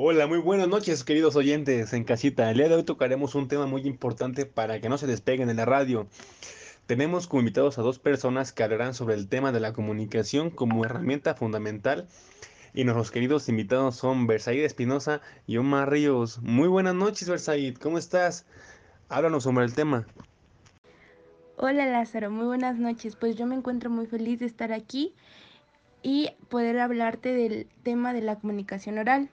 Hola, muy buenas noches, queridos oyentes en casita. El día de hoy tocaremos un tema muy importante para que no se despeguen de la radio. Tenemos como invitados a dos personas que hablarán sobre el tema de la comunicación como herramienta fundamental. Y nuestros queridos invitados son Versailles Espinosa y Omar Ríos. Muy buenas noches, Versailles. ¿Cómo estás? Háblanos sobre el tema. Hola Lázaro, muy buenas noches. Pues yo me encuentro muy feliz de estar aquí y poder hablarte del tema de la comunicación oral.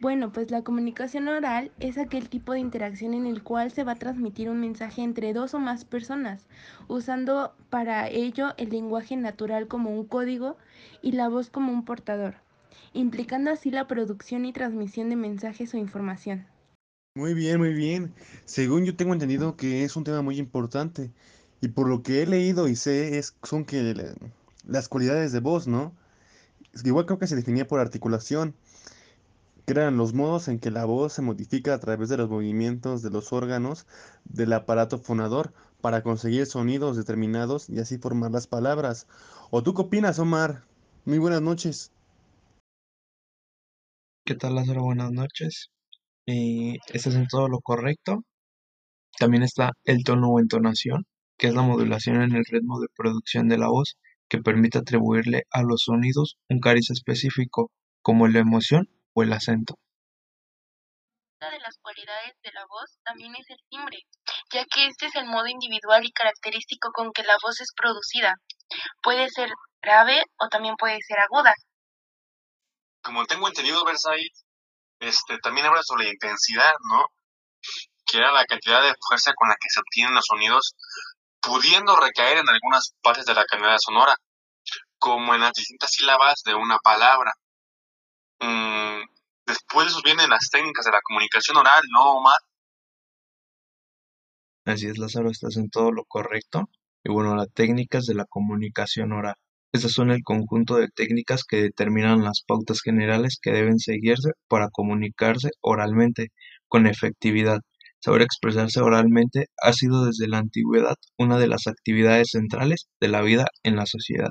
Bueno, pues la comunicación oral es aquel tipo de interacción en el cual se va a transmitir un mensaje entre dos o más personas, usando para ello el lenguaje natural como un código y la voz como un portador, implicando así la producción y transmisión de mensajes o información. Muy bien, muy bien. Según yo tengo entendido que es un tema muy importante y por lo que he leído y sé es, son que la- las cualidades de voz, ¿no? Igual creo que se definía por articulación. Eran los modos en que la voz se modifica a través de los movimientos de los órganos del aparato fonador para conseguir sonidos determinados y así formar las palabras. ¿O tú qué opinas, Omar? Muy buenas noches. ¿Qué tal, Lázaro? Buenas noches. Eh, estás en todo lo correcto. También está el tono o entonación, que es la modulación en el ritmo de producción de la voz, que permite atribuirle a los sonidos un cariz específico, como la emoción el acento. Una de las cualidades de la voz también es el timbre, ya que este es el modo individual y característico con que la voz es producida. Puede ser grave o también puede ser aguda. como tengo entendido, Versailles, este, también habla sobre la intensidad, ¿no? Que era la cantidad de fuerza con la que se obtienen los sonidos, pudiendo recaer en algunas partes de la calidad sonora, como en las distintas sílabas de una palabra. Mm, después vienen las técnicas de la comunicación oral, ¿no, Omar? Así es, Lázaro, estás en todo lo correcto. Y bueno, las técnicas de la comunicación oral. Estas son el conjunto de técnicas que determinan las pautas generales que deben seguirse para comunicarse oralmente con efectividad. Saber expresarse oralmente ha sido desde la antigüedad una de las actividades centrales de la vida en la sociedad.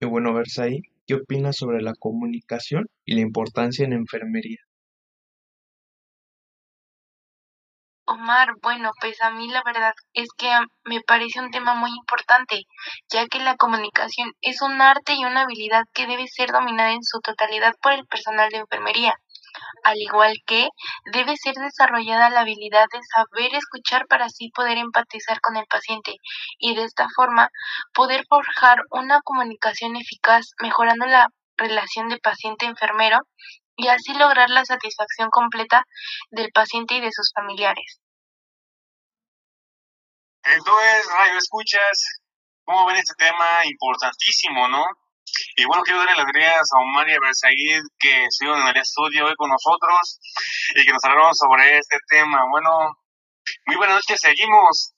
Y bueno, Versailles, ¿qué opinas sobre la comunicación y la importancia en enfermería? Omar, bueno, pues a mí la verdad es que me parece un tema muy importante, ya que la comunicación es un arte y una habilidad que debe ser dominada en su totalidad por el personal de enfermería, al igual que debe ser desarrollada la habilidad de saber escuchar para así poder empatizar con el paciente y de esta forma poder forjar una comunicación eficaz, mejorando la relación de paciente-enfermero y así lograr la satisfacción completa del paciente y de sus familiares. Entonces, Radio Escuchas, ¿cómo ven este tema importantísimo, no? Y bueno, quiero darle las gracias a Omar y a que estuvieron en el estudio hoy con nosotros y que nos hablaron sobre este tema. Bueno, muy buenas noches, seguimos.